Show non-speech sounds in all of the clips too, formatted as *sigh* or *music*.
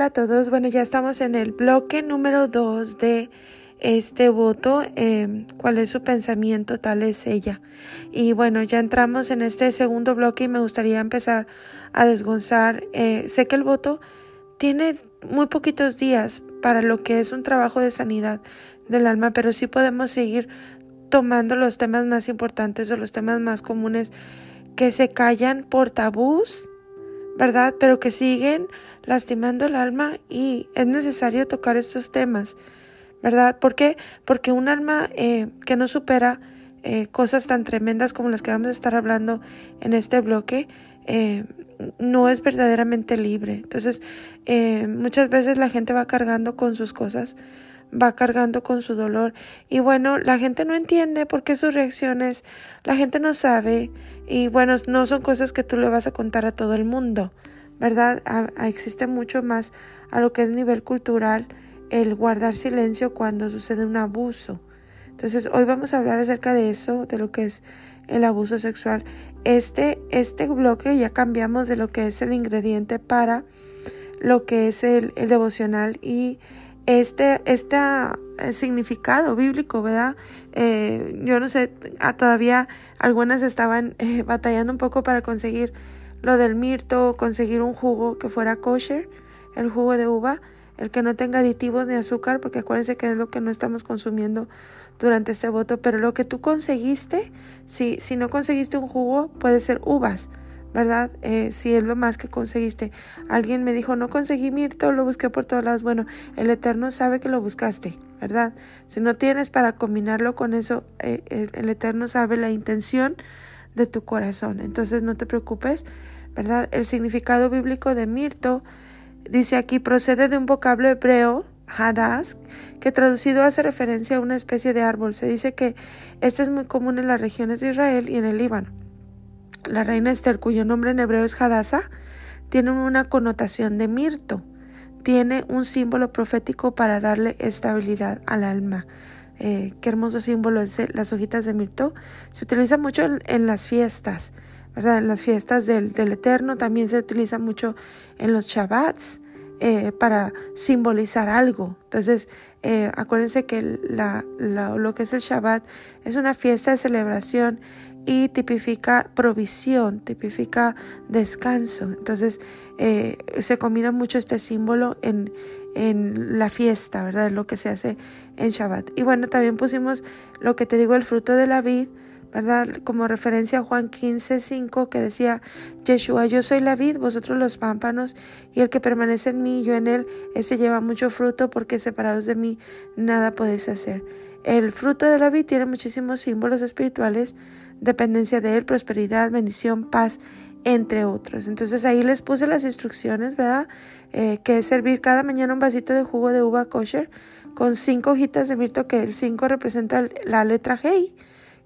Hola, a todos. Bueno, ya estamos en el bloque número 2 de este voto. Eh, ¿Cuál es su pensamiento? Tal es ella. Y bueno, ya entramos en este segundo bloque y me gustaría empezar a desgonzar. Eh, sé que el voto tiene muy poquitos días para lo que es un trabajo de sanidad del alma, pero sí podemos seguir tomando los temas más importantes o los temas más comunes que se callan por tabús, ¿verdad? Pero que siguen lastimando el alma y es necesario tocar estos temas, ¿verdad? ¿Por qué? Porque un alma eh, que no supera eh, cosas tan tremendas como las que vamos a estar hablando en este bloque, eh, no es verdaderamente libre. Entonces, muchas veces la gente va cargando con sus cosas, va cargando con su dolor y bueno, la gente no entiende por qué sus reacciones, la gente no sabe y bueno, no son cosas que tú le vas a contar a todo el mundo. ¿Verdad? existe mucho más a lo que es nivel cultural el guardar silencio cuando sucede un abuso. Entonces, hoy vamos a hablar acerca de eso, de lo que es el abuso sexual. Este, este bloque ya cambiamos de lo que es el ingrediente para lo que es el, devocional y este, este significado bíblico, ¿verdad? Eh, yo no sé, ah, todavía algunas estaban eh, batallando un poco para conseguir lo del mirto, conseguir un jugo que fuera kosher, el jugo de uva, el que no tenga aditivos ni azúcar, porque acuérdense que es lo que no estamos consumiendo durante este voto, pero lo que tú conseguiste, si, si no conseguiste un jugo, puede ser uvas, ¿verdad? Eh, si es lo más que conseguiste. Alguien me dijo, no conseguí mirto, lo busqué por todas lados. Bueno, el Eterno sabe que lo buscaste, ¿verdad? Si no tienes para combinarlo con eso, eh, el Eterno sabe la intención de tu corazón. Entonces no te preocupes, ¿verdad? El significado bíblico de mirto dice aquí procede de un vocablo hebreo hadas, que traducido hace referencia a una especie de árbol. Se dice que este es muy común en las regiones de Israel y en el Líbano. La reina Esther, cuyo nombre en hebreo es Hadasa, tiene una connotación de mirto. Tiene un símbolo profético para darle estabilidad al alma. Eh, qué hermoso símbolo es las hojitas de mirto. Se utiliza mucho en, las fiestas, ¿verdad? En las fiestas del, Eterno también se utiliza mucho en los Shabbats eh, para simbolizar algo. Entonces, eh, acuérdense que la, lo que es el Shabbat es una fiesta de celebración y tipifica provisión, tipifica descanso. Entonces, se combina mucho este símbolo en, en la fiesta, ¿verdad? Lo que se hace en Shabbat. Y bueno, también pusimos lo que te digo, el fruto de la vid, ¿verdad? Como referencia a Juan 15, 5, que decía, Yeshua, yo soy la vid, vosotros los pámpanos, y el que permanece en mí, yo en él, ese lleva mucho fruto, porque separados de mí nada podéis hacer. El fruto de la vid tiene muchísimos símbolos espirituales, dependencia de él, prosperidad, bendición, paz, entre otros. Entonces ahí les puse las instrucciones, ¿verdad? Eh, que es servir cada mañana un vasito de jugo de uva kosher con cinco hojitas de mirto, que el cinco representa la letra G,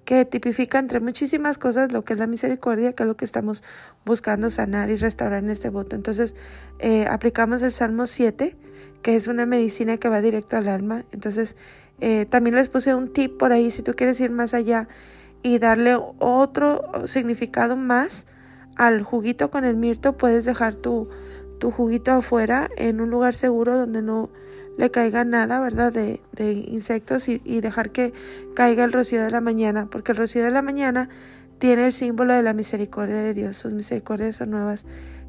que tipifica entre muchísimas cosas lo que es la misericordia, que es lo que estamos buscando sanar y restaurar en este voto. Entonces eh, aplicamos el Salmo 7, que es una medicina que va directo al alma. Entonces eh, también les puse un tip por ahí, si tú quieres ir más allá y darle otro significado más al juguito con el mirto, puedes dejar tu, tu juguito afuera en un lugar seguro donde no le caiga nada, ¿verdad? De, de insectos y, y, dejar que caiga el rocío de la mañana, porque el rocío de la mañana tiene el símbolo de la misericordia de Dios. Sus misericordias son nuevas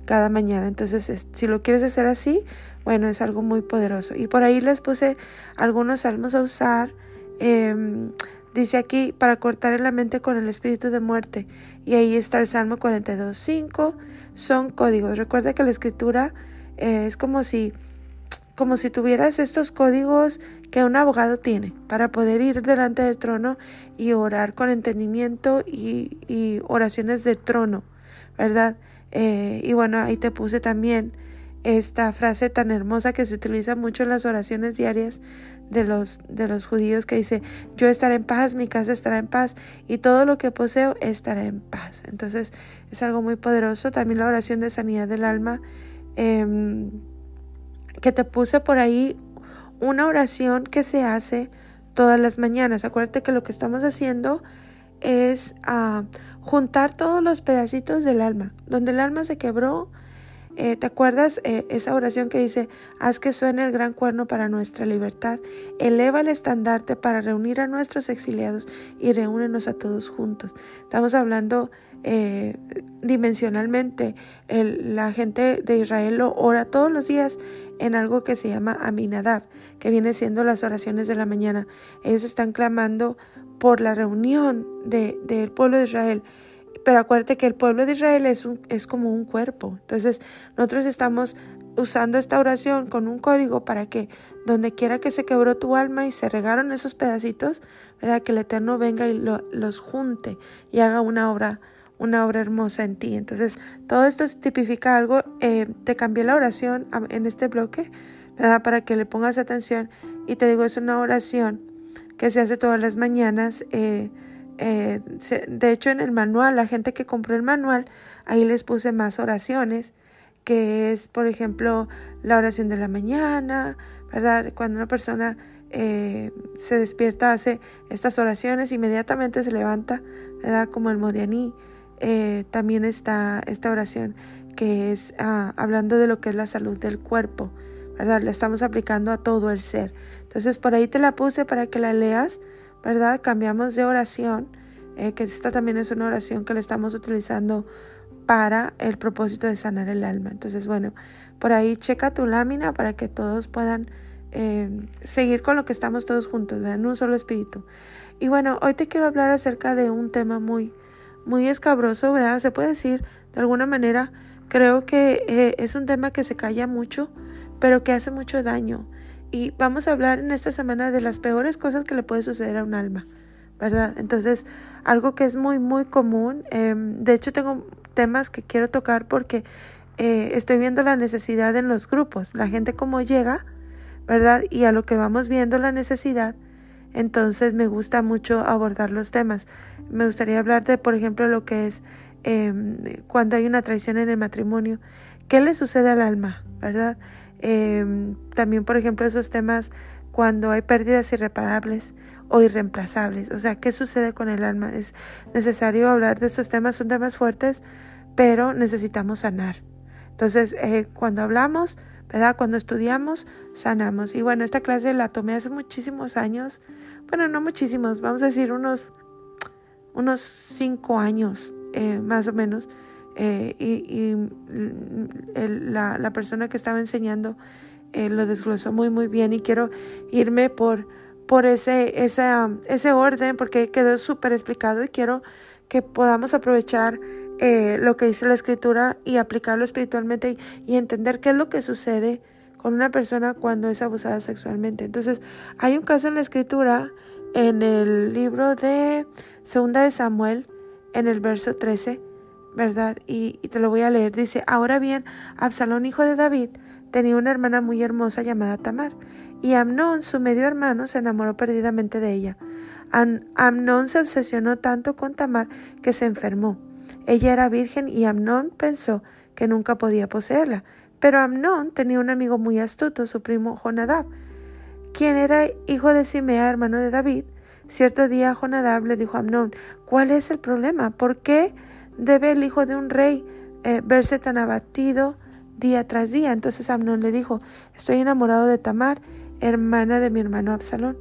cada mañana. Entonces, si lo quieres hacer así, bueno, es algo muy poderoso. Y por ahí les puse algunos salmos a usar. Em, dice aquí, para cortar en la mente con el espíritu de muerte. Y ahí está el Salmo 42.5. Son códigos. Recuerda que la escritura eh, es como si como si tuvieras estos códigos que un abogado tiene para poder ir delante del trono y orar con entendimiento y, oraciones de trono, ¿verdad? Eh, y bueno, ahí te puse también esta frase tan hermosa que se utiliza mucho en las oraciones diarias de los, de los judíos que dice, yo estaré en paz, mi casa estará en paz y todo lo que poseo estará en paz. Entonces es algo muy poderoso. También la oración de sanidad del alma. Em, que te puse por ahí una oración que se hace todas las mañanas. Acuérdate que lo que estamos haciendo es ah, juntar todos los pedacitos del alma. Donde el alma se quebró, Eh, ¿Te acuerdas eh, esa oración que dice, haz que suene el gran cuerno para nuestra libertad, eleva el estandarte para reunir a nuestros exiliados y reúnenos a todos juntos? Estamos hablando eh, dimensionalmente. la gente de Israel lo ora todos los días en algo que se llama Aminadab, que viene siendo las oraciones de la mañana. Ellos están clamando por la reunión del pueblo de Israel pero acuérdate que el pueblo de Israel es, un, es como un cuerpo. Entonces, nosotros estamos usando esta oración con un código para que donde quiera que se quebró tu alma y se regaron esos pedacitos, que el Eterno venga y los junte y haga una obra, una obra hermosa en ti. Entonces, todo esto tipifica algo. Eh, te cambié la oración en este bloque, ¿verdad? Para que le pongas atención. Y te digo, es una oración que se hace todas las mañanas. Eh, eh, de hecho, en el manual, la gente que compró el manual, ahí les puse más oraciones, que es, por ejemplo, la oración de la mañana, ¿verdad? Cuando una persona se despierta, hace estas oraciones, inmediatamente se levanta, ¿verdad? Como el Modianí. Eh, también está esta oración que es ah, hablando de lo que es la salud del cuerpo, ¿verdad? La estamos aplicando a todo el ser. Entonces, por ahí te la puse para que la leas ¿verdad? Cambiamos de oración, eh, que esta también es una oración que le estamos utilizando para el propósito de sanar el alma. Entonces, bueno, por ahí checa tu lámina para que todos puedan eh, seguir con lo que estamos todos juntos, vean un solo espíritu. Y bueno, hoy te quiero hablar acerca de un tema muy, muy escabroso, ¿verdad? Se puede decir de alguna manera, creo que eh, es un tema que se calla mucho, pero que hace mucho daño. Y vamos a hablar en esta semana de las peores cosas que le puede suceder a un alma, ¿verdad? Entonces, algo que es muy, muy común. Em, de hecho, tengo temas que quiero tocar porque eh, estoy viendo la necesidad en los grupos, la gente cómo llega, ¿verdad? Y a lo que vamos viendo la necesidad, entonces me gusta mucho abordar los temas. Me gustaría hablar de, por ejemplo, lo que es em, cuando hay una traición en el matrimonio. ¿Qué le sucede al alma, verdad? Em, también, por ejemplo, esos temas cuando hay pérdidas irreparables o irreemplazables. O sea, ¿qué sucede con el alma? Es necesario hablar de estos temas, son temas fuertes, pero necesitamos sanar. Entonces, eh, cuando hablamos, ¿verdad? Cuando estudiamos, sanamos. Y bueno, esta clase la tomé hace muchísimos años. Bueno, no muchísimos, vamos a decir unos, unos cinco años, eh, más o menos. Eh, y, la, persona que estaba enseñando eh, lo desglosó muy muy bien y quiero irme por, por ese, ese, ese orden porque quedó súper explicado y quiero que podamos aprovechar eh, lo que dice la escritura y aplicarlo espiritualmente y, entender qué es lo que sucede con una persona cuando es abusada sexualmente. Entonces, hay un caso en la escritura, en el libro de Segunda de Samuel, en el verso 13, ¿verdad? Y, te lo voy a leer. Dice, ahora bien, Absalón, hijo de David, tenía una hermana muy hermosa llamada Tamar, y Amnón, su medio hermano, se enamoró perdidamente de ella. Amnón se obsesionó tanto con Tamar que se enfermó. Ella era virgen y Amnón pensó que nunca podía poseerla. Pero Amnón tenía un amigo muy astuto, su primo Jonadab, quien era hijo de Simea, hermano de David. Cierto día Jonadab le dijo a Amnón, ¿cuál es el problema? ¿Por qué debe el hijo de un rey eh, verse tan abatido día tras día. Entonces Amnón le dijo, estoy enamorado de Tamar, hermana de mi hermano Absalón.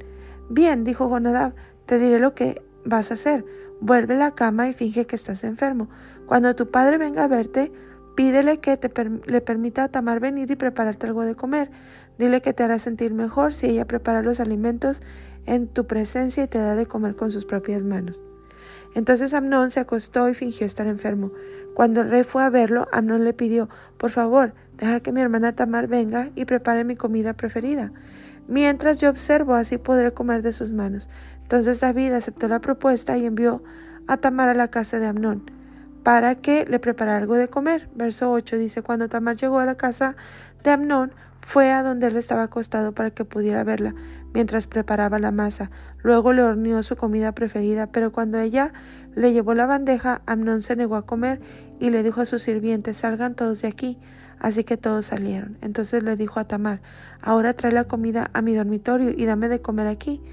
Bien, dijo Jonadab, te diré lo que vas a hacer. Vuelve a la cama y finge que estás enfermo. Cuando tu padre venga a verte, pídele que te le permita a Tamar venir y prepararte algo de comer. Dile que te hará sentir mejor si ella prepara los alimentos en tu presencia y te da de comer con sus propias manos. Entonces Amnón se acostó y fingió estar enfermo. Cuando el rey fue a verlo, Amnón le pidió, por favor, deja que mi hermana Tamar venga y prepare mi comida preferida. Mientras yo observo, así podré comer de sus manos. Entonces David aceptó la propuesta y envió a Tamar a la casa de Amnón para que le preparara algo de comer. Verso 8 dice, cuando Tamar llegó a la casa de Amnón, fue a donde él estaba acostado para que pudiera verla mientras preparaba la masa. Luego le horneó su comida preferida, pero cuando ella le llevó la bandeja, Amnón se negó a comer y le dijo a sus sirvientes salgan todos de aquí. Así que todos salieron. Entonces le dijo a Tamar ahora trae la comida a mi dormitorio y dame de comer aquí.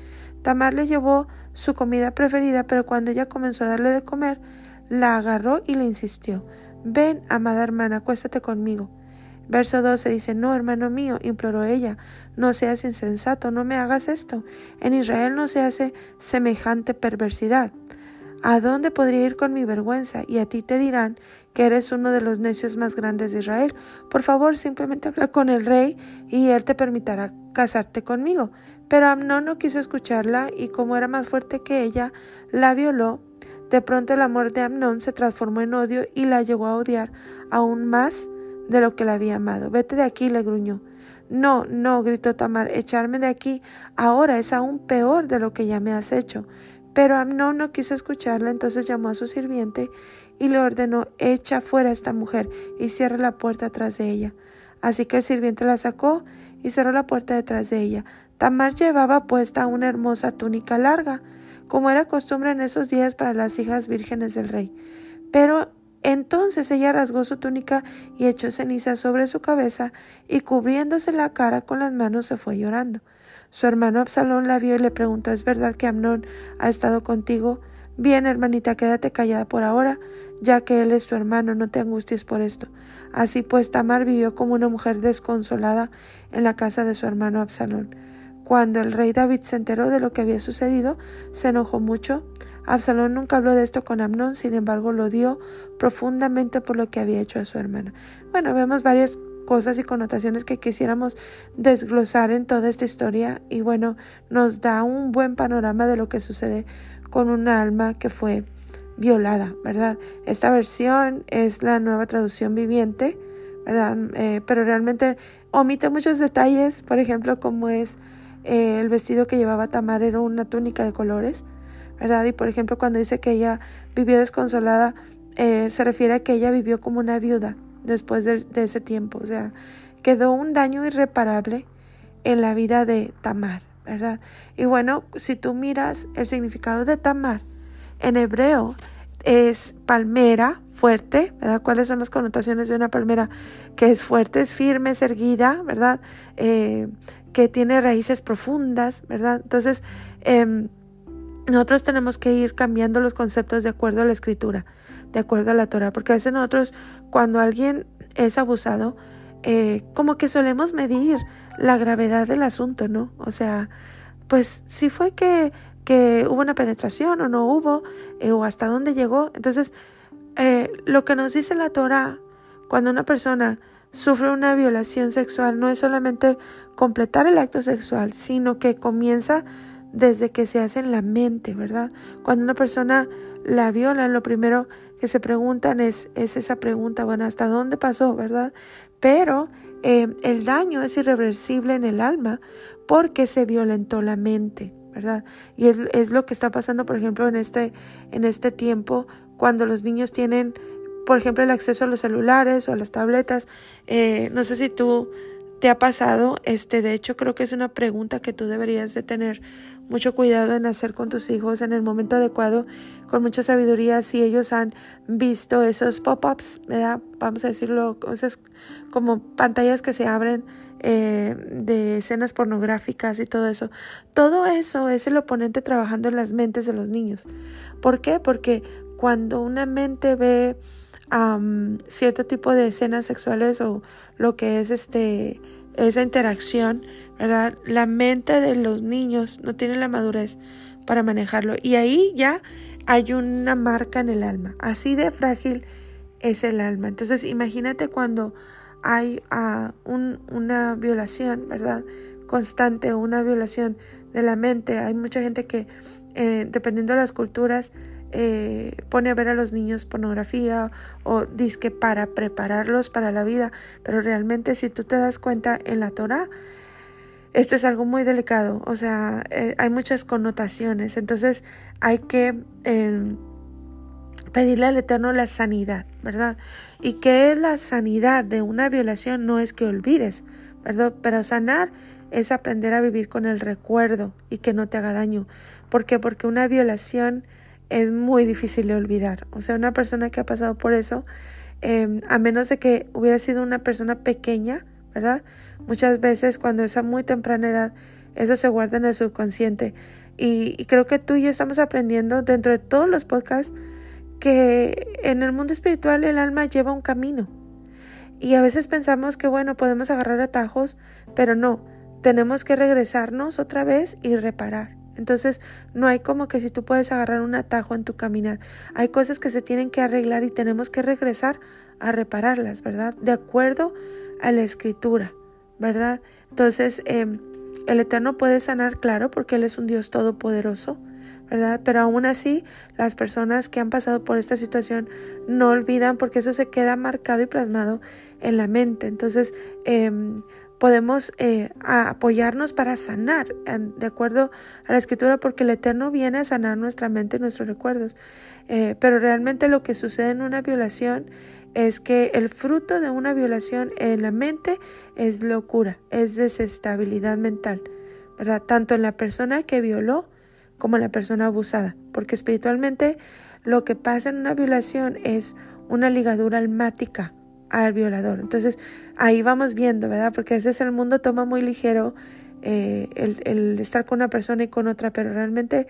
Tamar le llevó su comida preferida, pero cuando ella comenzó a darle de comer, la agarró y le insistió ven, amada hermana, acuéstate conmigo. Verso 12 dice, no, hermano mío, imploró ella, no seas insensato, no me hagas esto. En Israel no se hace semejante perversidad. ¿A dónde podría ir con mi vergüenza? Y a ti te dirán que eres uno de los necios más grandes de Israel. Por favor, simplemente habla con el rey y él te permitirá casarte conmigo. Pero Amnón no quiso escucharla y como era más fuerte que ella, la violó. De pronto el amor de Amnón se transformó en odio y la llegó a odiar aún más de lo que la había amado. Vete de aquí, le gruñó. No, no, gritó Tamar, echarme de aquí ahora es aún peor de lo que ya me has hecho. Pero Amnón no quiso escucharla, entonces llamó a su sirviente y le ordenó echa fuera a esta mujer y cierra la puerta tras de ella. Así que el sirviente la sacó y cerró la puerta detrás de ella. Tamar llevaba puesta una hermosa túnica larga, como era costumbre en esos días para las hijas vírgenes del rey. Pero entonces ella rasgó su túnica y echó ceniza sobre su cabeza y cubriéndose la cara con las manos se fue llorando. Su hermano Absalón la vio y le preguntó ¿Es verdad que Amnón ha estado contigo? Bien, hermanita, quédate callada por ahora, ya que él es tu hermano, no te angusties por esto. Así pues, Tamar vivió como una mujer desconsolada en la casa de su hermano Absalón. Cuando el rey David se enteró de lo que había sucedido, se enojó mucho. Absalón nunca habló de esto con Amnón, sin embargo lo odió profundamente por lo que había hecho a su hermana. Bueno, vemos varias cosas y connotaciones que quisiéramos desglosar en toda esta historia y bueno, nos da un buen panorama de lo que sucede con un alma que fue violada, ¿verdad? Esta versión es la nueva traducción viviente, ¿verdad? Eh, pero realmente omite muchos detalles, por ejemplo, como es eh, el vestido que llevaba Tamar era una túnica de colores, ¿verdad? Y por ejemplo, cuando dice que ella vivió desconsolada, eh, se refiere a que ella vivió como una viuda, después de, ese tiempo. O sea, quedó un daño irreparable en la vida de Tamar, ¿verdad? Y bueno, si tú miras el significado de Tamar, en hebreo es palmera, fuerte, ¿verdad? ¿Cuáles son las connotaciones de una palmera que es fuerte, es firme, es erguida, ¿verdad? Eh, que tiene raíces profundas, ¿verdad? Entonces, em, nosotros tenemos que ir cambiando los conceptos de acuerdo a la escritura, de acuerdo a la Torah, porque a veces nosotros cuando alguien es abusado, eh, como que solemos medir la gravedad del asunto, ¿no? O sea, pues si fue que, que hubo una penetración o no hubo, eh, o hasta dónde llegó. Entonces, eh, lo que nos dice la Torah, cuando una persona sufre una violación sexual, no es solamente completar el acto sexual, sino que comienza desde que se hace en la mente, ¿verdad? Cuando una persona la violan, lo primero que se preguntan es, es esa pregunta, bueno, ¿hasta dónde pasó, verdad? Pero eh, el daño es irreversible en el alma porque se violentó la mente, ¿verdad? Y es, lo que está pasando, por ejemplo, en este, en este tiempo, cuando los niños tienen, por ejemplo, el acceso a los celulares o a las tabletas. Eh, no sé si tú te ha pasado, este, de hecho, creo que es una pregunta que tú deberías de tener mucho cuidado en hacer con tus hijos en el momento adecuado, con mucha sabiduría, si ellos han visto esos pop-ups, vamos a decirlo, cosas como pantallas que se abren eh, de escenas pornográficas y todo eso. Todo eso es el oponente trabajando en las mentes de los niños. ¿Por qué? Porque cuando una mente ve cierto tipo de escenas sexuales o lo que es este esa interacción, ¿verdad? La mente de los niños no tiene la madurez para manejarlo y ahí ya hay una marca en el alma. Así de frágil es el alma. Entonces imagínate cuando hay un, una violación, ¿verdad? Constante, una violación de la mente. Hay mucha gente que, eh, dependiendo de las culturas, eh, pone a ver a los niños pornografía o dice para prepararlos para la vida, pero realmente si tú te das cuenta en la Torah, esto es algo muy delicado, o sea, eh, hay muchas connotaciones, entonces hay que em, pedirle al Eterno la sanidad, ¿verdad? Y que la sanidad de una violación no es que olvides, ¿verdad? Pero sanar es aprender a vivir con el recuerdo y que no te haga daño. ¿Por qué? Porque una violación es muy difícil de olvidar. O sea, una persona que ha pasado por eso, em, a menos de que hubiera sido una persona pequeña, ¿verdad? Muchas veces cuando es a muy temprana edad, eso se guarda en el subconsciente. Y, y, creo que tú y yo estamos aprendiendo dentro de todos los podcasts que en el mundo espiritual el alma lleva un camino. Y a veces pensamos que, bueno, podemos agarrar atajos, pero no, tenemos que regresarnos otra vez y reparar. Entonces, no hay como que si tú puedes agarrar un atajo en tu caminar. Hay cosas que se tienen que arreglar y tenemos que regresar a repararlas, ¿verdad? De acuerdo a la escritura, ¿verdad? Entonces, em, el Eterno puede sanar, claro, porque Él es un Dios todopoderoso, ¿verdad? Pero aún así, las personas que han pasado por esta situación no olvidan porque eso se queda marcado y plasmado en la mente. Entonces, eh, podemos eh, apoyarnos para sanar, de acuerdo a la escritura, porque el Eterno viene a sanar nuestra mente y nuestros recuerdos. Eh, pero realmente lo que sucede en una violación es que el fruto de una violación en la mente es locura, es desestabilidad mental, ¿verdad? Tanto en la persona que violó como en la persona abusada, porque espiritualmente lo que pasa en una violación es una ligadura almática al violador. Entonces, ahí vamos viendo, ¿verdad? Porque a veces el mundo toma muy ligero eh, el, estar con una persona y con otra, pero realmente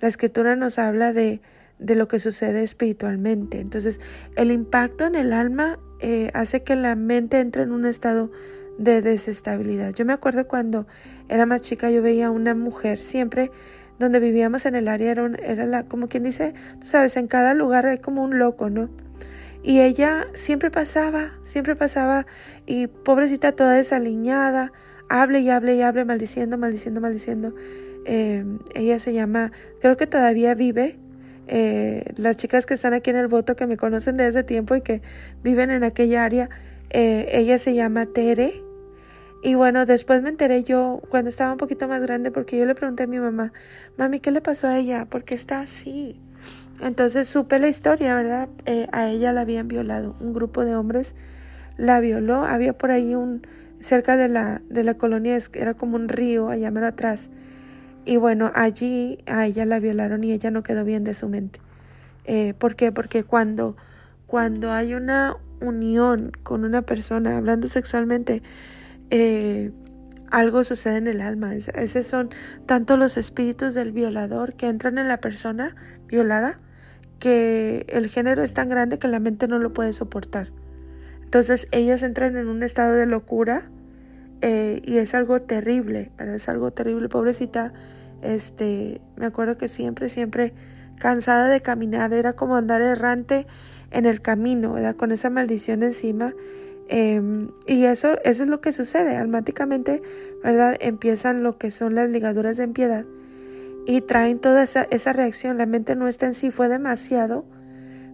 la escritura nos habla de, de lo que sucede espiritualmente. Entonces, el impacto en el alma eh, hace que la mente entre en un estado de desestabilidad. Yo me acuerdo cuando era más chica, yo veía a una mujer siempre donde vivíamos en el área, era, era la, como quien dice, tú sabes, en cada lugar hay como un loco, ¿no? Y ella siempre pasaba, siempre pasaba y pobrecita toda desaliñada, hable y hable y hable, maldiciendo, maldiciendo, maldiciendo. Eh, ella se llama, creo que todavía vive. Eh, las chicas que están aquí en el voto, que me conocen desde tiempo y que viven en aquella área, eh, ella se llama Tere. Y bueno, después me enteré yo cuando estaba un poquito más grande porque yo le pregunté a mi mamá, mami, ¿qué le pasó a ella? ¿Por qué está así? Entonces supe la historia, ¿verdad? Eh, a ella la habían violado. Un grupo de hombres la violó. Había por ahí un, cerca de la, de la colonia, era como un río allá mero atrás. Y bueno, allí a ella la violaron y ella no quedó bien de su mente. Eh, ¿Por qué? Porque cuando, cuando hay una unión con una persona, hablando sexualmente, eh, algo sucede en el alma. esos son tanto los espíritus del violador que entran en la persona violada que el género es tan grande que la mente no lo puede soportar. Entonces ellos entran en un estado de locura eh, y es algo terrible, ¿verdad? Es algo terrible, pobrecita. Este, me acuerdo que siempre, siempre cansada de caminar, era como andar errante en el camino, ¿verdad? Con esa maldición encima. Em, y eso, eso es lo que sucede. Almáticamente, ¿verdad? Empiezan lo que son las ligaduras de impiedad y traen toda esa, esa reacción. La mente no está en sí, fue demasiado,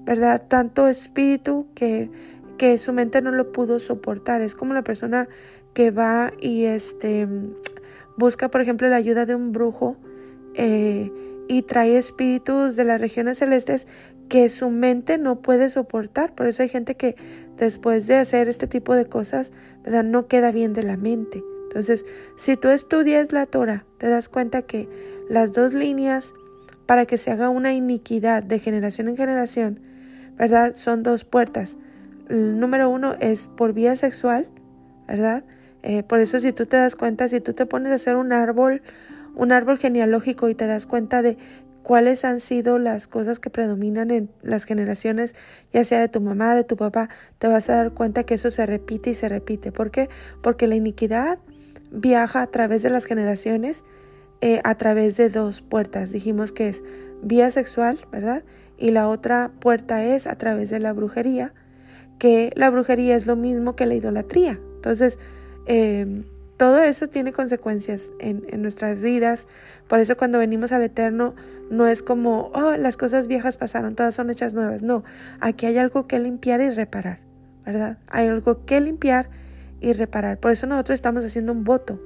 ¿verdad? Tanto espíritu que, que su mente no lo pudo soportar. Es como la persona que va y este busca, por ejemplo, la ayuda de un brujo eh, y trae espíritus de las regiones celestes que su mente no puede soportar. Por eso hay gente que después de hacer este tipo de cosas, ¿verdad? no queda bien de la mente. Entonces, si tú estudias la Torah, te das cuenta que las dos líneas para que se haga una iniquidad de generación en generación, ¿verdad? Son dos puertas. El número uno es por vía sexual, ¿verdad? Eh, por eso si tú te das cuenta, si tú te pones a hacer un árbol, un árbol genealógico y te das cuenta de cuáles han sido las cosas que predominan en las generaciones, ya sea de tu mamá, de tu papá, te vas a dar cuenta que eso se repite y se repite. ¿Por qué? Porque la iniquidad viaja a través de las generaciones, eh, a través de dos puertas. Dijimos que es vía sexual, ¿verdad? Y la otra puerta es a través de la brujería, que la brujería es lo mismo que la idolatría. Entonces, em, todo eso tiene consecuencias en, en, nuestras vidas. Por eso cuando venimos al Eterno no es como, oh, las cosas viejas pasaron, todas son hechas nuevas. No, aquí hay algo que limpiar y reparar, ¿verdad? Hay algo que limpiar y reparar. Por eso nosotros estamos haciendo un voto.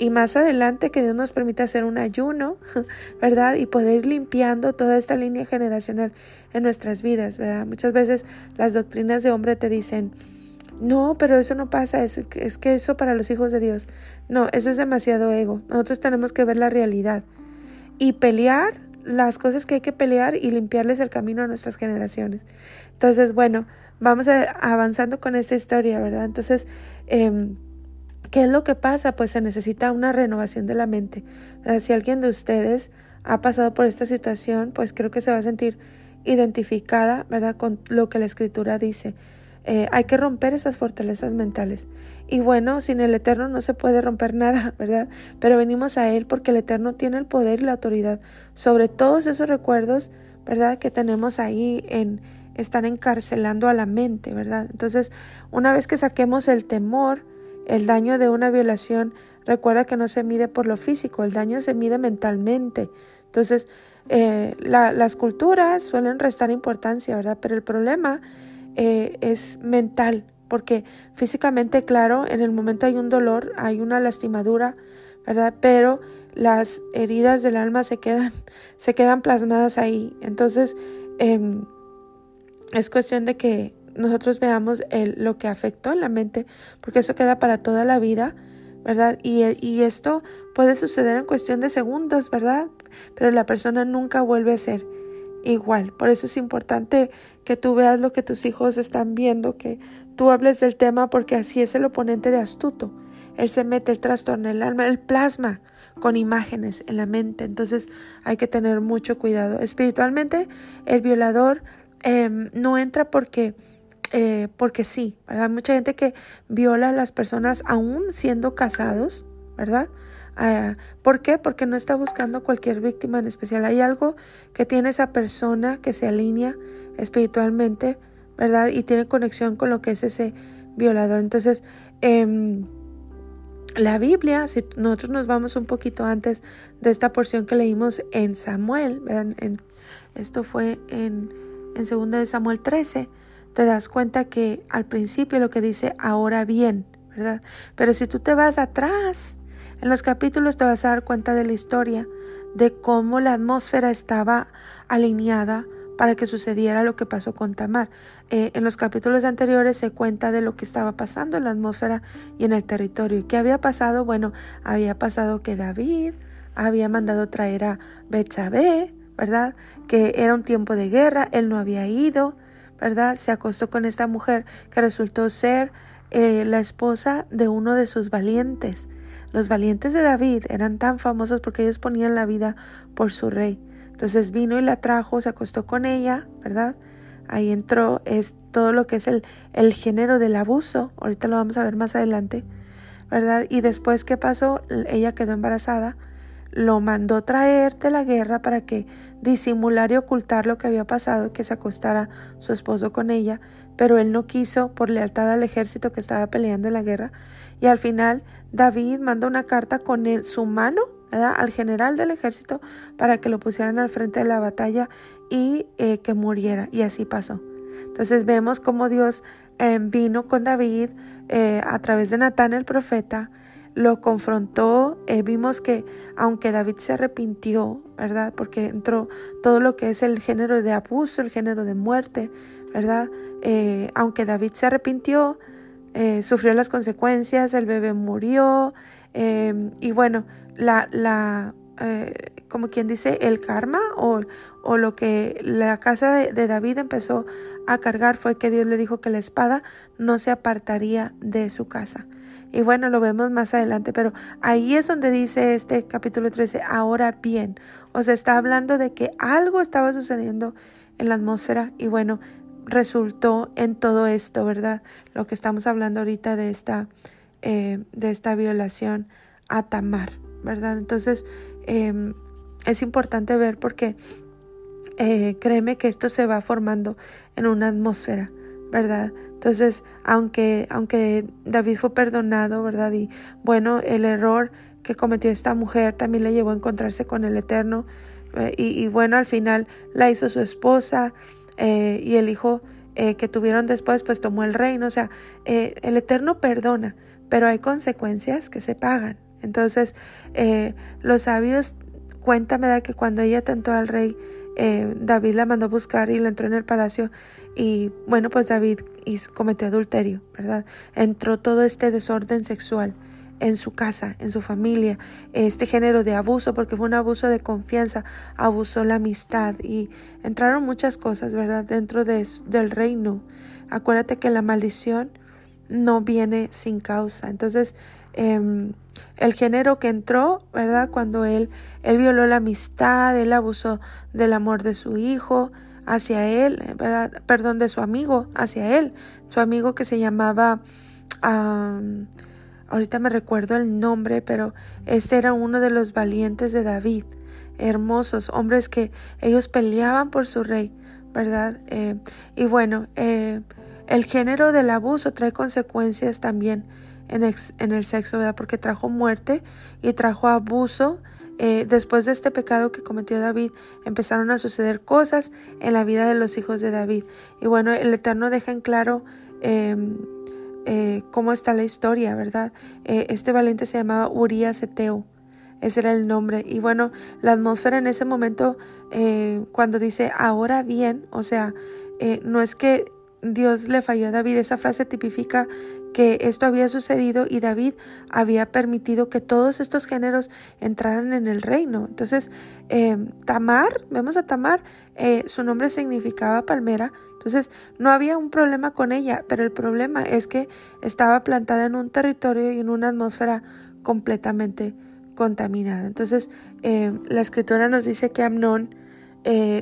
Y más adelante que Dios nos permita hacer un ayuno, *laughs* ¿verdad? Y poder ir limpiando toda esta línea generacional en nuestras vidas, ¿verdad? Muchas veces las doctrinas de hombre te dicen, no, pero eso no pasa, es, es que eso para los hijos de Dios. No, eso es demasiado ego. Nosotros tenemos que ver la realidad y pelear las cosas que hay que pelear y limpiarles el camino a nuestras generaciones. Entonces, bueno, vamos avanzando con esta historia, ¿verdad? Entonces, em, ¿qué es lo que pasa? Pues se necesita una renovación de la mente. Si alguien de ustedes ha pasado por esta situación, pues creo que se va a sentir identificada, ¿verdad? Con lo que la escritura dice. eh, hay que romper esas fortalezas mentales. Y bueno, sin el Eterno no se puede romper nada, *laughs* ¿verdad? Pero venimos a Él porque el Eterno tiene el poder y la autoridad sobre todos esos recuerdos, ¿verdad? Que tenemos ahí en están encarcelando a la mente, ¿verdad? Entonces, una vez que saquemos el temor, el daño de una violación, recuerda que no se mide por lo físico, el daño se mide mentalmente. Entonces, eh, las culturas suelen restar importancia, ¿verdad? Pero el problema eh, es mental, porque físicamente, claro, en el momento hay un dolor, hay una lastimadura, ¿verdad? Pero las heridas del alma se quedan, *laughs* se quedan plasmadas ahí. Entonces, em, es cuestión de que nosotros veamos el, lo que afectó en la mente, porque eso queda para toda la vida, ¿verdad? Y, y esto puede suceder en cuestión de segundos, ¿verdad? Pero la persona nunca vuelve a ser igual. Por eso es importante que tú veas lo que tus hijos están viendo, que tú hables del tema, porque así es el oponente de astuto. Él se mete, el trastorno el alma, el plasma con imágenes en la mente. Entonces hay que tener mucho cuidado. Espiritualmente, el violador Em, no entra porque, eh, porque sí, Hay mucha gente que viola a las personas aún siendo casados, ¿verdad? Ah, ¿Por qué? Porque no está buscando cualquier víctima en especial. Hay algo que tiene esa persona que se alinea espiritualmente, ¿verdad? Y tiene conexión con lo que es ese violador. Entonces, em, la Biblia, si nosotros nos vamos un poquito antes de esta porción que leímos en Samuel, ¿verdad? esto fue en en 2 de Samuel 13, te das cuenta que al principio lo que dice ahora bien, ¿verdad? Pero si tú te vas atrás, en los capítulos te vas a dar cuenta de la historia, de cómo la atmósfera estaba alineada para que sucediera lo que pasó con Tamar. Eh, en los capítulos anteriores se cuenta de lo que estaba pasando en la atmósfera y en el territorio. ¿Y qué había pasado? Bueno, había pasado que David había mandado traer a Betsabé, ¿verdad? Que era un tiempo de guerra, él no había ido, ¿verdad? Se acostó con esta mujer que resultó ser eh, la esposa de uno de sus valientes. Los valientes de David eran tan famosos porque ellos ponían la vida por su rey. Entonces vino y la trajo, se acostó con ella, ¿verdad? Ahí entró es todo lo que es el, el género del abuso. Ahorita lo vamos a ver más adelante, ¿verdad? Y después, ¿qué pasó? Ella quedó embarazada lo mandó traer de la guerra para que disimular y ocultar lo que había pasado y que se acostara su esposo con ella, pero él no quiso por lealtad al ejército que estaba peleando en la guerra. Y al final David manda una carta con su mano al general del ejército para que lo pusieran al frente de la batalla y eh, que muriera. Y así pasó. Entonces vemos cómo Dios eh, vino con David eh, a través de Natán el profeta lo confrontó, eh, vimos que aunque David se arrepintió, ¿verdad? Porque entró todo lo que es el género de abuso, el género de muerte, ¿verdad? Eh, aunque David se arrepintió, eh, sufrió las consecuencias, el bebé murió, y bueno, la, la como quien dice, el karma o, o lo que la casa de, de David empezó a cargar fue que Dios le dijo que la espada no se apartaría de su casa. Y bueno, lo vemos más adelante, pero ahí es donde dice este capítulo 13, ahora bien, o sea, está hablando de que algo estaba sucediendo en la atmósfera y bueno, resultó en todo esto, ¿verdad? Lo que estamos hablando ahorita de esta, eh, de esta violación a Tamar, ¿verdad? Entonces, em, es importante ver porque eh, créeme que esto se va formando en una atmósfera, ¿verdad? Entonces, aunque, aunque David fue perdonado, ¿verdad? Y bueno, el error que cometió esta mujer también le llevó a encontrarse con el Eterno. Eh, y, bueno, al final la hizo su esposa eh, y el hijo eh, que tuvieron después, pues tomó el reino. O sea, el Eterno perdona, pero hay consecuencias que se pagan. Entonces, los sabios cuentan, ¿verdad? Que cuando ella tentó al rey, David la mandó a buscar y la entró en el palacio y bueno, pues David cometió adulterio, ¿verdad? Entró todo este desorden sexual en su casa, en su familia, este género de abuso, porque fue un abuso de confianza, abusó la amistad y entraron muchas cosas, ¿verdad? Dentro de, del reino. Acuérdate que la maldición no viene sin causa. Entonces, em, el género que entró, ¿verdad? Cuando él, él violó la amistad, él abusó del amor de su hijo, hacia él, perdón, de su amigo hacia él, su amigo que se llamaba, ahorita me recuerdo el nombre, pero este era uno de los valientes de David, hermosos, hombres que ellos peleaban por su rey, ¿verdad? Eh, y bueno, eh, el género del abuso trae consecuencias también en el, sexo, ¿verdad? Porque trajo muerte y trajo abuso eh, después de este pecado que cometió David, empezaron a suceder cosas en la vida de los hijos de David. Y bueno, el Eterno deja en claro em, eh, cómo está la historia, ¿verdad? Eh, este valiente se llamaba Urias Eteo. Ese era el nombre. Y bueno, la atmósfera en ese momento, cuando dice ahora bien, o sea, no es que Dios le falló a David, esa frase tipifica que esto había sucedido y David había permitido que todos estos géneros entraran en el reino. Entonces, eh, Tamar, vemos a Tamar, eh, su nombre significaba palmera, entonces no había un problema con ella, pero el problema es que estaba plantada en un territorio y en una atmósfera completamente contaminada. Entonces, eh, la escritura nos dice que Amnón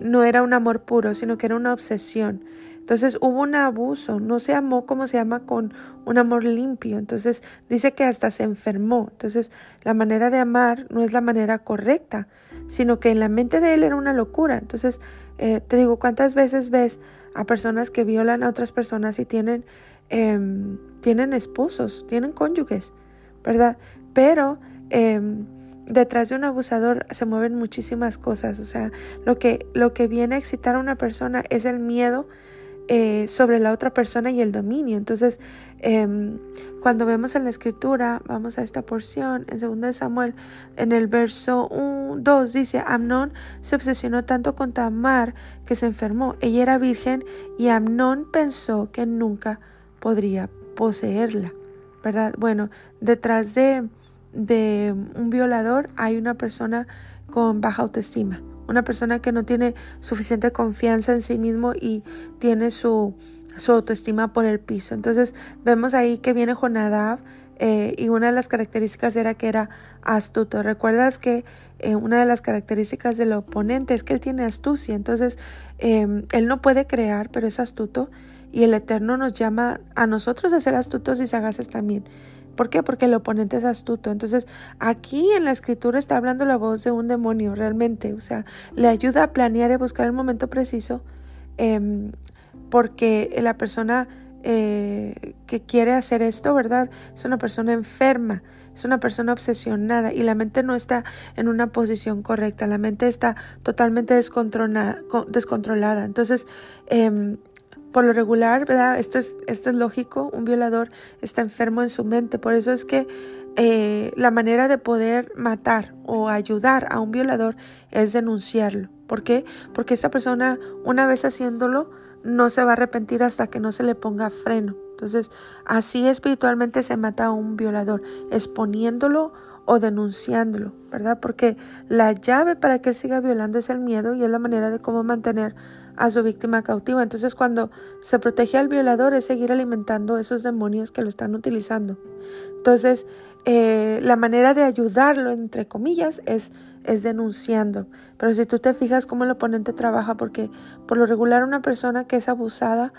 no era un amor puro, sino que era una obsesión. Entonces hubo un abuso, no se amó como se ama con un amor limpio. Entonces dice que hasta se enfermó. Entonces la manera de amar no es la manera correcta, sino que en la mente de él era una locura. Entonces eh, te digo, ¿cuántas veces ves a personas que violan a otras personas y tienen, em, tienen esposos, tienen cónyuges, ¿verdad? Pero... Em, detrás de un abusador se mueven muchísimas cosas. O sea, lo que, lo que viene a excitar a una persona es el miedo eh, sobre la otra persona y el dominio. Entonces, em, cuando vemos en la escritura, vamos a esta porción, en 2 Samuel, en el verso 2 dice, Amnón se obsesionó tanto con Tamar que se enfermó. Ella era virgen y Amnón pensó que nunca podría poseerla, ¿verdad? Bueno, detrás de, de un violador hay una persona con baja autoestima una persona que no tiene suficiente confianza en sí mismo y tiene su, su autoestima por el piso. Entonces vemos ahí que viene Jonadab eh, y una de las características era que era astuto. ¿Recuerdas que eh, una de las características del oponente es que él tiene astucia? Entonces em, él no puede crear, pero es astuto y el Eterno nos llama a nosotros a ser astutos y sagaces también. ¿Por qué? Porque el oponente es astuto. Entonces, aquí en la escritura está hablando la voz de un demonio realmente. O sea, le ayuda a planear y buscar el momento preciso em, porque la persona eh, que quiere hacer esto, ¿verdad? Es una persona enferma, es una persona obsesionada y la mente no está en una posición correcta, la mente está totalmente descontrolada. Entonces, eh, por lo regular, ¿verdad? Esto es, esto es lógico, un violador está enfermo en su mente, por eso es que eh, la manera de poder matar o ayudar a un violador es denunciarlo. ¿Por qué? Porque esa persona, una vez haciéndolo, no se va a arrepentir hasta que no se le ponga freno. Entonces, así espiritualmente se mata a un violador, exponiéndolo o denunciándolo, ¿verdad? Porque la llave para que él siga violando es el miedo y es la manera de cómo mantener a su víctima cautiva. Entonces cuando se protege al violador es seguir alimentando esos demonios que lo están utilizando. Entonces eh, la manera de ayudarlo, entre comillas, es, denunciando. Pero si tú te fijas cómo el oponente trabaja, porque por lo regular una persona que es abusada,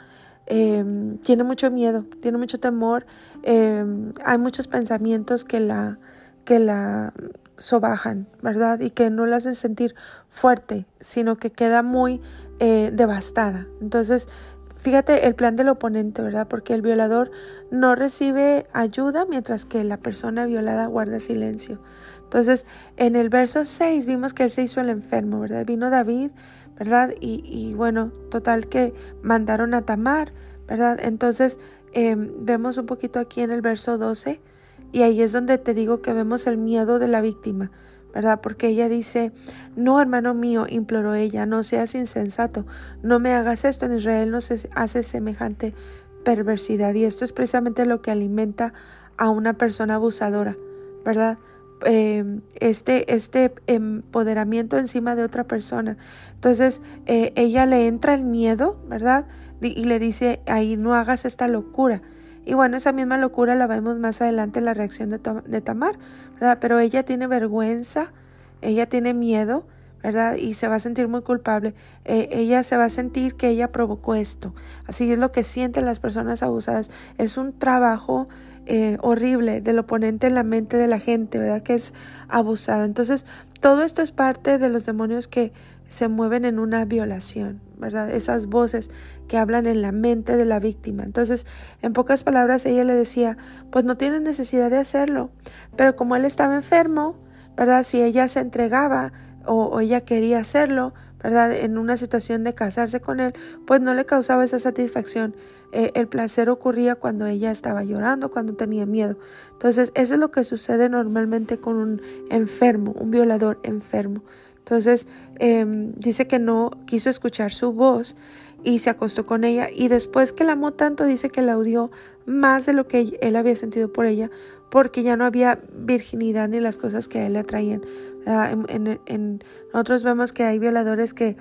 em, tiene mucho miedo, tiene mucho temor, em, hay muchos pensamientos que la, que la sobajan, ¿verdad? Y que no la hacen sentir fuerte, sino que queda muy eh, devastada. Entonces, fíjate el plan del oponente, ¿verdad? Porque el violador no recibe ayuda mientras que la persona violada guarda silencio. Entonces, en el verso 6 vimos que él se hizo el enfermo, ¿verdad? Vino David, ¿verdad? Y, bueno, total que mandaron a Tamar, ¿verdad? Entonces, em, vemos un poquito aquí en el verso 12 y ahí es donde te digo que vemos el miedo de la víctima. ¿Verdad? Porque ella dice, no, hermano mío, imploró ella, no seas insensato, no me hagas esto, en Israel no se hace semejante perversidad. Y esto es precisamente lo que alimenta a una persona abusadora, ¿verdad? Em, este, este empoderamiento encima de otra persona. Entonces, eh, ella le entra el miedo, ¿verdad? Y, le dice, ahí no hagas esta locura. Y bueno, esa misma locura la vemos más adelante en la reacción de, Tamar, ¿verdad? Pero ella tiene vergüenza, ella tiene miedo, ¿verdad? Y se va a sentir muy culpable. Eh, ella se va a sentir que ella provocó esto. Así es lo que sienten las personas abusadas. Es un trabajo eh, horrible del oponente en la mente de la gente, ¿verdad? Que es abusada. Entonces, todo esto es parte de los demonios que se mueven en una violación, ¿verdad? Esas voces que hablan en la mente de la víctima. Entonces, en pocas palabras, ella le decía, pues no tiene necesidad de hacerlo, pero como él estaba enfermo, ¿verdad? Si ella se entregaba o, ella quería hacerlo, ¿verdad? En una situación de casarse con él, pues no le causaba esa satisfacción. Eh, el placer ocurría cuando ella estaba llorando, cuando tenía miedo. Entonces, eso es lo que sucede normalmente con un enfermo, un violador enfermo. Entonces, em, dice que no quiso escuchar su voz y se acostó con ella y después que la amó tanto dice que la odió más de lo que él había sentido por ella porque ya no había virginidad ni las cosas que a él le atraían. En, nosotros vemos que hay violadores que,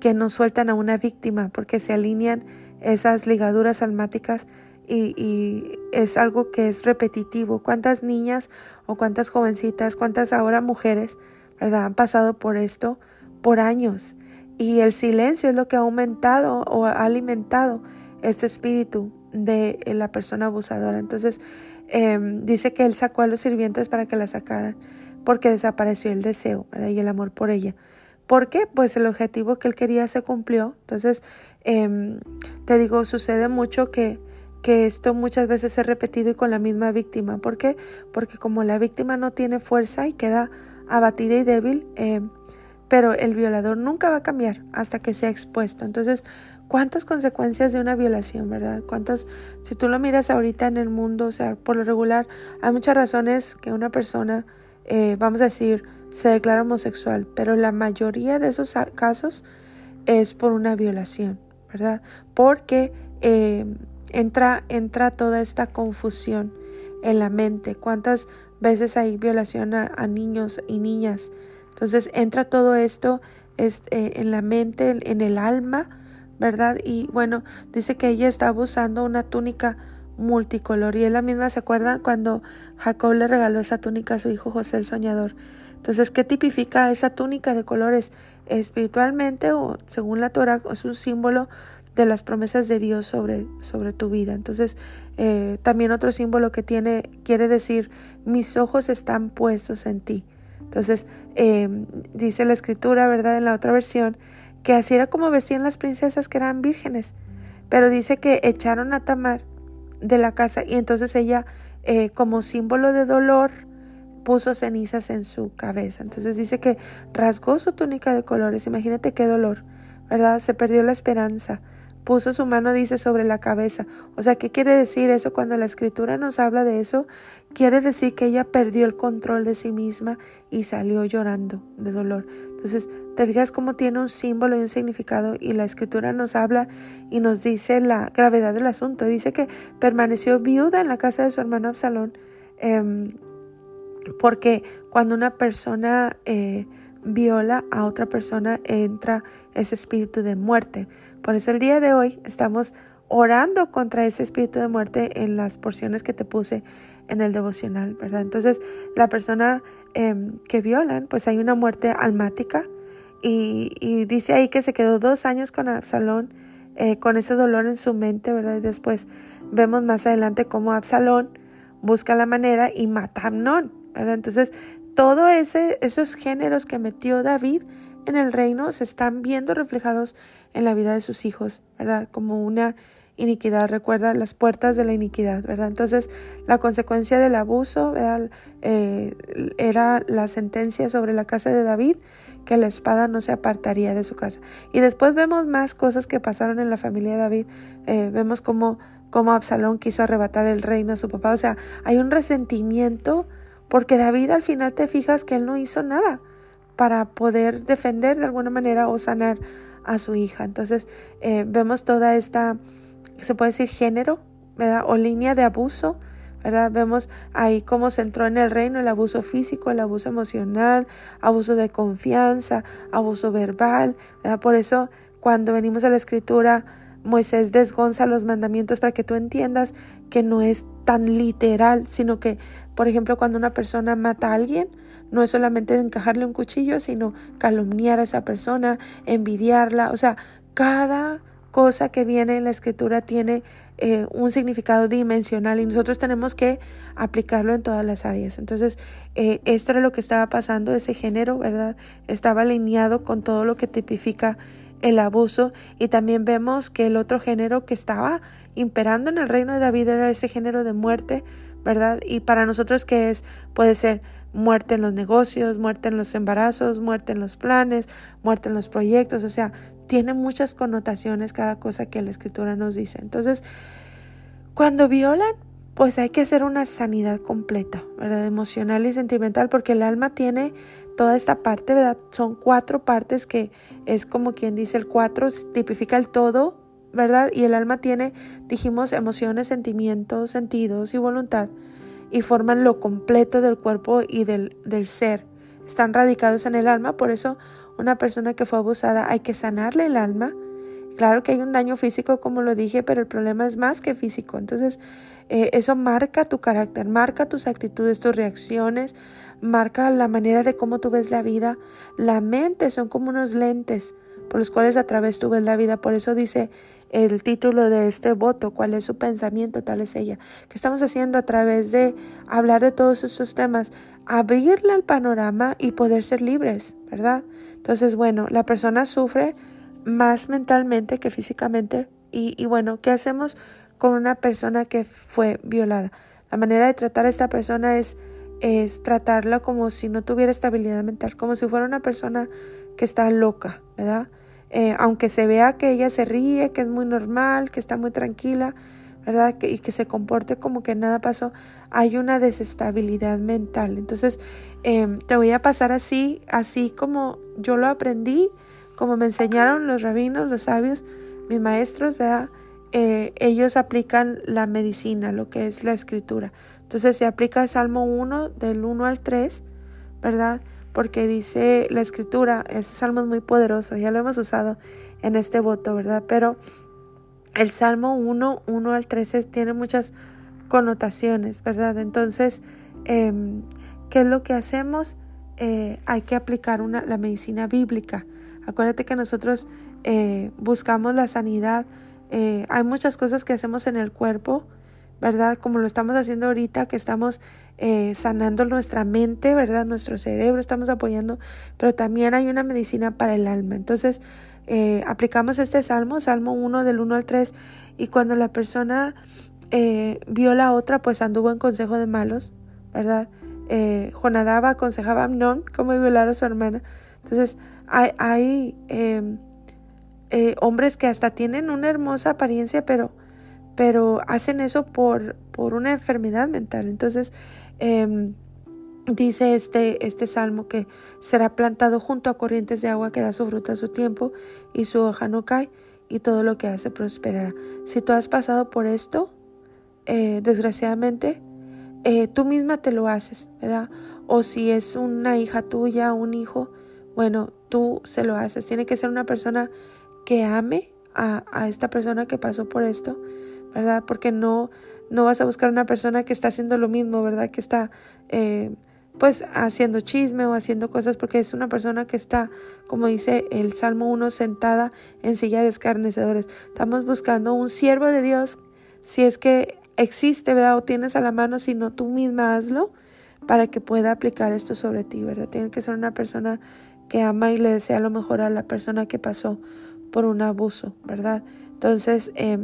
que no sueltan a una víctima porque se alinean esas ligaduras almáticas y, y, es algo que es repetitivo. ¿Cuántas niñas o cuántas jovencitas, cuántas ahora mujeres, han pasado por esto por años? Y el silencio es lo que ha aumentado o ha alimentado este espíritu de la persona abusadora. Entonces, Em, dice que él sacó a los sirvientes para que la sacaran porque desapareció el deseo y el amor por ella. ¿Por qué? Pues el objetivo que él quería se cumplió. Entonces, em, te digo, sucede mucho que, que esto muchas veces es repetido y con la misma víctima. ¿Por qué? Porque como la víctima no tiene fuerza y queda abatida y débil, em, pero el violador nunca va a cambiar hasta que sea expuesto. Entonces, cuántas consecuencias de una violación, ¿verdad? Cuántas, si tú lo miras ahorita en el mundo, o sea, por lo regular, hay muchas razones que una persona, eh, vamos a decir, se declara homosexual, pero la mayoría de esos casos es por una violación, ¿verdad? Porque eh, entra, entra toda esta confusión en la mente. ¿Cuántas veces hay violación a, niños y niñas? Entonces entra todo esto este, en la mente, en el alma, ¿verdad? Y bueno, dice que ella estaba usando una túnica multicolor y es la misma, ¿se acuerdan? Cuando Jacob le regaló esa túnica a su hijo José el Soñador. Entonces, ¿qué tipifica esa túnica de colores? Espiritualmente o según la Torah es un símbolo de las promesas de Dios sobre, sobre tu vida. Entonces, eh, también otro símbolo que tiene, quiere decir, mis ojos están puestos en ti. Entonces, eh, dice la escritura, ¿verdad? En la otra versión, que así era como vestían las princesas que eran vírgenes. Pero dice que echaron a Tamar de la casa y entonces ella, eh, como símbolo de dolor, puso cenizas en su cabeza. Entonces dice que rasgó su túnica de colores. Imagínate qué dolor, ¿verdad? Se perdió la esperanza puso su mano, dice, sobre la cabeza. O sea, ¿qué quiere decir eso cuando la escritura nos habla de eso? Quiere decir que ella perdió el control de sí misma y salió llorando de dolor. Entonces, te fijas cómo tiene un símbolo y un significado y la escritura nos habla y nos dice la gravedad del asunto. Dice que permaneció viuda en la casa de su hermano Absalón em, porque cuando una persona... Eh, viola a otra persona entra ese espíritu de muerte. Por eso el día de hoy estamos orando contra ese espíritu de muerte en las porciones que te puse en el devocional, ¿verdad? Entonces, la persona em, que violan, pues hay una muerte almática y, dice ahí que se quedó dos años con Absalón, eh, con ese dolor en su mente, ¿verdad? Y después vemos más adelante cómo Absalón busca la manera y mata a Amnón, ¿verdad? Entonces, todos esos géneros que metió David en el reino se están viendo reflejados en la vida de sus hijos, ¿verdad? Como una iniquidad, recuerda las puertas de la iniquidad, ¿verdad? Entonces, la consecuencia del abuso eh, era la sentencia sobre la casa de David, que la espada no se apartaría de su casa. Y después vemos más cosas que pasaron en la familia de David, eh, vemos cómo, cómo Absalón quiso arrebatar el reino a su papá, o sea, hay un resentimiento, porque David al final te fijas que él no hizo nada para poder defender de alguna manera o sanar a su hija. Entonces eh, vemos toda esta, se puede decir género, ¿verdad? O línea de abuso, ¿verdad? Vemos ahí cómo se entró en el reino el abuso físico, el abuso emocional, abuso de confianza, abuso verbal, ¿verdad? Por eso cuando venimos a la escritura, Moisés desgonza los mandamientos para que tú entiendas que no es tan literal, sino que, por ejemplo, cuando una persona mata a alguien, no es solamente encajarle un cuchillo, sino calumniar a esa persona, envidiarla, o sea, cada cosa que viene en la escritura tiene eh, un significado dimensional y nosotros tenemos que aplicarlo en todas las áreas. Entonces, eh, esto era lo que estaba pasando, ese género, ¿verdad? Estaba alineado con todo lo que tipifica el abuso y también vemos que el otro género que estaba imperando en el reino de David era ese género de muerte, ¿verdad? Y para nosotros que es, puede ser muerte en los negocios, muerte en los embarazos, muerte en los planes, muerte en los proyectos, o sea, tiene muchas connotaciones cada cosa que la escritura nos dice. Entonces, cuando violan, pues hay que hacer una sanidad completa, ¿verdad? Emocional y sentimental, porque el alma tiene toda esta parte, ¿verdad? Son cuatro partes que es como quien dice el cuatro, tipifica el todo, ¿verdad? Y el alma tiene, dijimos, emociones, sentimientos, sentidos y voluntad, y forman lo completo del cuerpo y del, del ser. Están radicados en el alma, por eso una persona que fue abusada hay que sanarle el alma. Claro que hay un daño físico, como lo dije, pero el problema es más que físico. Entonces, eh, eso marca tu carácter, marca tus actitudes, tus reacciones, marca la manera de cómo tú ves la vida. La mente son como unos lentes por los cuales a través tú ves la vida. Por eso dice el título de este voto, cuál es su pensamiento, tal es ella. ¿Qué estamos haciendo a través de hablar de todos estos temas? Abrirle al panorama y poder ser libres, ¿verdad? Entonces, bueno, la persona sufre más mentalmente que físicamente. Y, y bueno, ¿qué hacemos con una persona que fue violada? La manera de tratar a esta persona es es tratarla como si no tuviera estabilidad mental, como si fuera una persona que está loca, ¿verdad? Eh, aunque se vea que ella se ríe, que es muy normal, que está muy tranquila, ¿verdad? y que se comporte como que nada pasó, hay una desestabilidad mental. Entonces, em, te voy a pasar así, así como yo lo aprendí, como me enseñaron los rabinos, los sabios, mis maestros, ¿verdad? Eh, ellos aplican la medicina, lo que es la escritura. Entonces se aplica Salmo 1 del 1 al 3, ¿verdad? Porque dice la escritura, ese salmo es muy poderoso, ya lo hemos usado en este voto, ¿verdad? Pero el Salmo 1, 1 al 13 tiene muchas connotaciones, ¿verdad? Entonces, em, ¿qué es lo que hacemos? Eh, hay que aplicar una, la medicina bíblica. Acuérdate que nosotros eh, buscamos la sanidad. Eh, hay muchas cosas que hacemos en el cuerpo ¿verdad? Como lo estamos haciendo ahorita, que estamos eh, sanando nuestra mente, ¿verdad? Nuestro cerebro, estamos apoyando, pero también hay una medicina para el alma. Entonces, eh, aplicamos este salmo, Salmo 1 del 1 al 3, y cuando la persona eh, vio la otra, pues anduvo en consejo de malos, ¿verdad? Eh, Jonadaba aconsejaba a Amnón cómo violar a su hermana. Entonces, hay, hay em, hombres que hasta tienen una hermosa apariencia, pero pero hacen eso por, por una enfermedad mental. Entonces, em, dice este, este salmo que será plantado junto a corrientes de agua que da su fruta a su tiempo y su hoja no cae y todo lo que hace prosperará. Si tú has pasado por esto, eh, desgraciadamente, eh, tú misma te lo haces, ¿verdad? O si es una hija tuya, un hijo, bueno, tú se lo haces. Tiene que ser una persona que ame a, a esta persona que pasó por esto ¿verdad? Porque no, no vas a buscar una persona que está haciendo lo mismo, ¿verdad? Que está eh, pues haciendo chisme o haciendo cosas porque es una persona que está, como dice el Salmo 1, sentada en silla de escarnecedores. Estamos buscando un siervo de Dios, si es que existe, ¿verdad? O tienes a la mano, si no tú misma hazlo para que pueda aplicar esto sobre ti, ¿verdad? Tiene que ser una persona que ama y le desea lo mejor a la persona que pasó por un abuso, ¿verdad? Entonces, eh,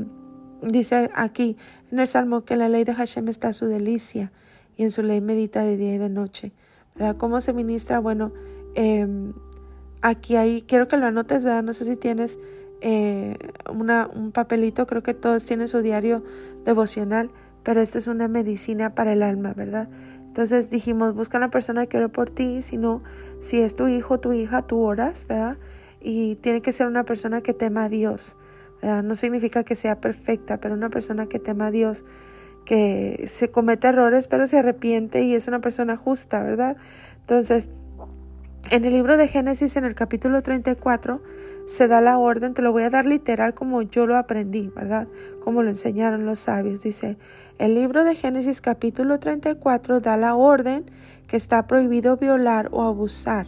Dice aquí en el Salmo que la ley de Hashem está su delicia y en su ley medita de día y de noche. ¿Verdad? ¿Cómo se ministra? Bueno, em, aquí ahí, quiero que lo anotes, ¿verdad? No sé si tienes eh, una, un papelito, creo que todos tienen su diario devocional, pero esto es una medicina para el alma, ¿verdad? Entonces dijimos, busca una persona que ore por ti, si no, si es tu hijo, tu hija, tú oras, ¿verdad? Y tiene que ser una persona que tema a Dios. No significa que sea perfecta, pero una persona que tema a Dios, que se comete errores, pero se arrepiente y es una persona justa, ¿verdad? Entonces, en el libro de Génesis, en el capítulo 34, se da la orden, te lo voy a dar literal como yo lo aprendí, ¿verdad? Como lo enseñaron los sabios. Dice, el libro de Génesis capítulo 34 da la orden que está prohibido violar o abusar.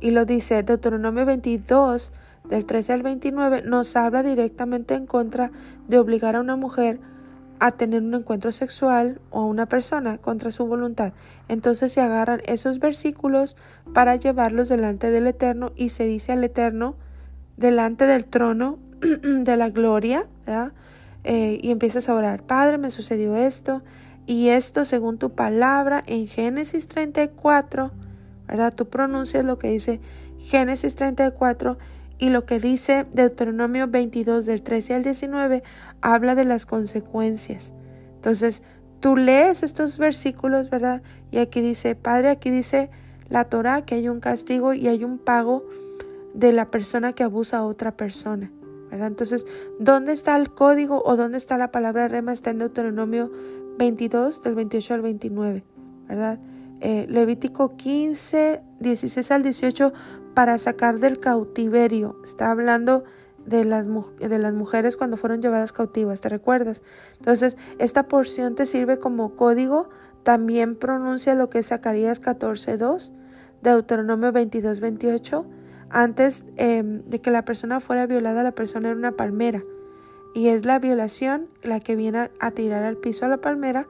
Y lo dice Deuteronomio 22, del 13 al 29, nos habla directamente en contra de obligar a una mujer a tener un encuentro sexual o a una persona contra su voluntad. Entonces se agarran esos versículos para llevarlos delante del Eterno y se dice al Eterno delante del trono *clears throat* de la gloria, eh, y empiezas a orar, Padre, me sucedió esto y esto según tu palabra en Génesis 34, ¿verdad? Tú pronuncias lo que dice Génesis 34 y lo que dice Deuteronomio 22 del 13 al 19 habla de las consecuencias. Entonces, tú lees estos versículos, ¿verdad? Y aquí dice, Padre, aquí dice la Torah que hay un castigo y hay un pago de la persona que abusa a otra persona. ¿verdad? Entonces, ¿dónde está el código o dónde está la palabra rema? Está en Deuteronomio 22, del 28 al 29, ¿verdad? Eh, Levítico 15, 16 al 18, para sacar del cautiverio. Está hablando de las, de las mujeres cuando fueron llevadas cautivas, ¿te recuerdas? Entonces, esta porción te sirve como código. También pronuncia lo que es Zacarías 14, 2, Deuteronomio 22, 28. Antes em, de que la persona fuera violada, la persona era una palmera. Y es la violación la que viene a, tirar al piso a la palmera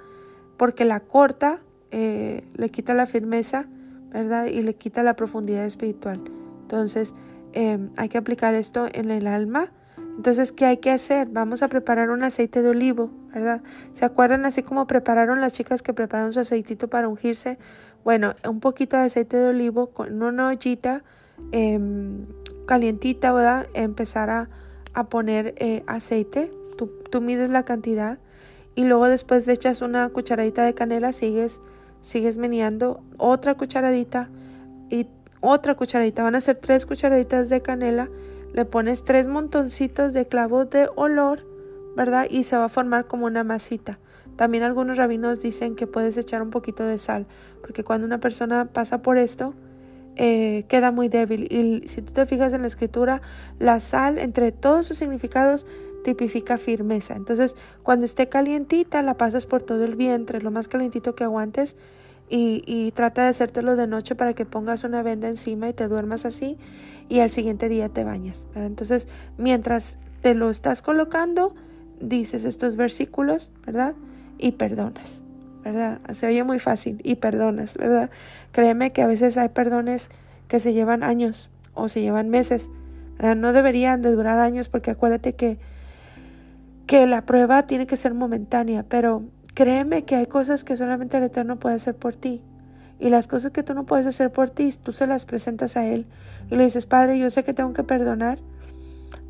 porque la corta, eh, le quita la firmeza ¿verdad? Y le quita la profundidad espiritual. Entonces, em, hay que aplicar esto en el alma. Entonces, ¿qué hay que hacer? Vamos a preparar un aceite de olivo, ¿verdad? ¿Se acuerdan así como prepararon las chicas que prepararon su aceitito para ungirse? Bueno, un poquito de aceite de olivo con una ollita em, calientita, ¿verdad? Empezar a, poner eh, aceite. Tú, tú mides la cantidad y luego después de echas una cucharadita de canela, sigues sigues meneando otra cucharadita y otra cucharadita. Van a ser tres cucharaditas de canela. Le pones tres montoncitos de clavos de olor, ¿verdad? Y se va a formar como una masita. También algunos rabinos dicen que puedes echar un poquito de sal, porque cuando una persona pasa por esto, eh, queda muy débil. Y si tú te fijas en la escritura, la sal, entre todos sus significados, tipifica firmeza. Entonces, cuando esté calientita, la pasas por todo el vientre, lo más calientito que aguantes, y, trata de hacértelo de noche para que pongas una venda encima y te duermas así, y al siguiente día te bañas. Entonces, mientras te lo estás colocando, dices estos versículos, ¿verdad? Y perdonas, ¿verdad? Se oye muy fácil, y perdonas, ¿verdad? Créeme que a veces hay perdones que se llevan años o se llevan meses. No deberían de durar años porque acuérdate que que la prueba tiene que ser momentánea, pero créeme que hay cosas que solamente el Eterno puede hacer por ti. Y las cosas que tú no puedes hacer por ti, tú se las presentas a Él y le dices, Padre, yo sé que tengo que perdonar,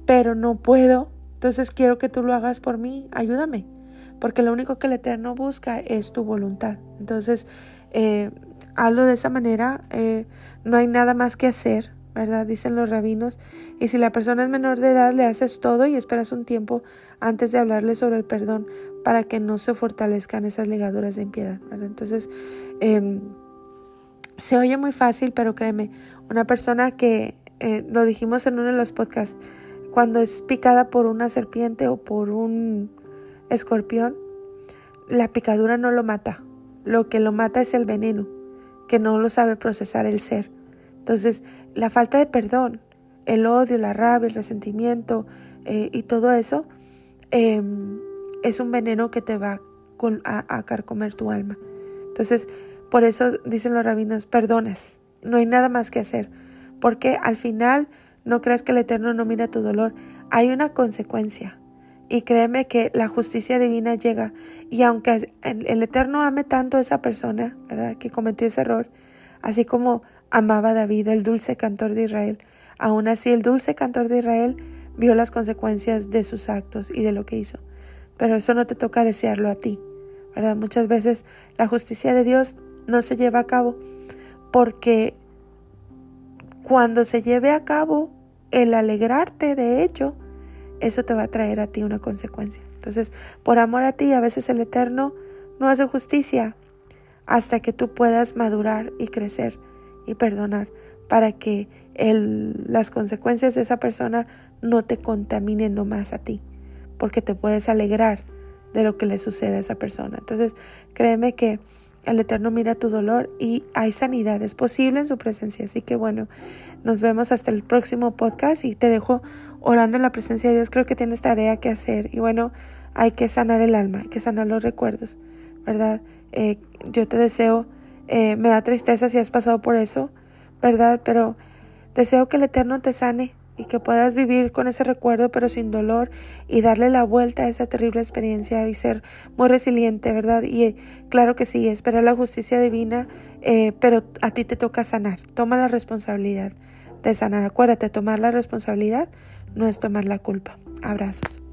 pero no puedo, entonces quiero que tú lo hagas por mí, ayúdame, porque lo único que el Eterno busca es tu voluntad. Entonces, eh, hazlo de esa manera, eh, no hay nada más que hacer, ¿verdad? Dicen los rabinos. Y si la persona es menor de edad, le haces todo y esperas un tiempo antes de hablarle sobre el perdón para que no se fortalezcan esas ligaduras de impiedad. Entonces, em, se oye muy fácil, pero créeme, una persona que, eh, lo dijimos en uno de los podcasts, cuando es picada por una serpiente o por un escorpión, la picadura no lo mata. Lo que lo mata es el veneno, que no lo sabe procesar el ser. Entonces, la falta de perdón, el odio, la rabia, el resentimiento eh, y todo eso em, es un veneno que te va a, a carcomer tu alma. Entonces, por eso dicen los rabinos, perdonas, no hay nada más que hacer, porque al final no creas que el Eterno no mira tu dolor, hay una consecuencia. Y créeme que la justicia divina llega. Y aunque el, Eterno ame tanto a esa persona, ¿verdad? Que cometió ese error, así como amaba David, el dulce cantor de Israel. Aún así, el dulce cantor de Israel vio las consecuencias de sus actos y de lo que hizo. Pero eso no te toca desearlo a ti, ¿verdad? Muchas veces la justicia de Dios no se lleva a cabo porque cuando se lleve a cabo el alegrarte de ello, eso te va a traer a ti una consecuencia. Entonces, por amor a ti, a veces el Eterno no hace justicia hasta que tú puedas madurar y crecer y perdonar, para que el, las consecuencias de esa persona no te contaminen nomás a ti, porque te puedes alegrar de lo que le sucede a esa persona. Entonces, créeme que el Eterno mira tu dolor y hay sanidad, es posible en su presencia. Así que bueno, nos vemos hasta el próximo podcast y te dejo orando en la presencia de Dios. Creo que tienes tarea que hacer y bueno, hay que sanar el alma, hay que sanar los recuerdos, ¿verdad? Eh, yo te deseo, eh, me da tristeza si has pasado por eso, ¿verdad? Pero deseo que el Eterno te sane y que puedas vivir con ese recuerdo pero sin dolor y darle la vuelta a esa terrible experiencia y ser muy resiliente, ¿verdad? Y eh, claro que sí, esperar la justicia divina, eh, pero a ti te toca sanar, toma la responsabilidad de sanar. Acuérdate, tomar la responsabilidad no es tomar la culpa. Abrazos.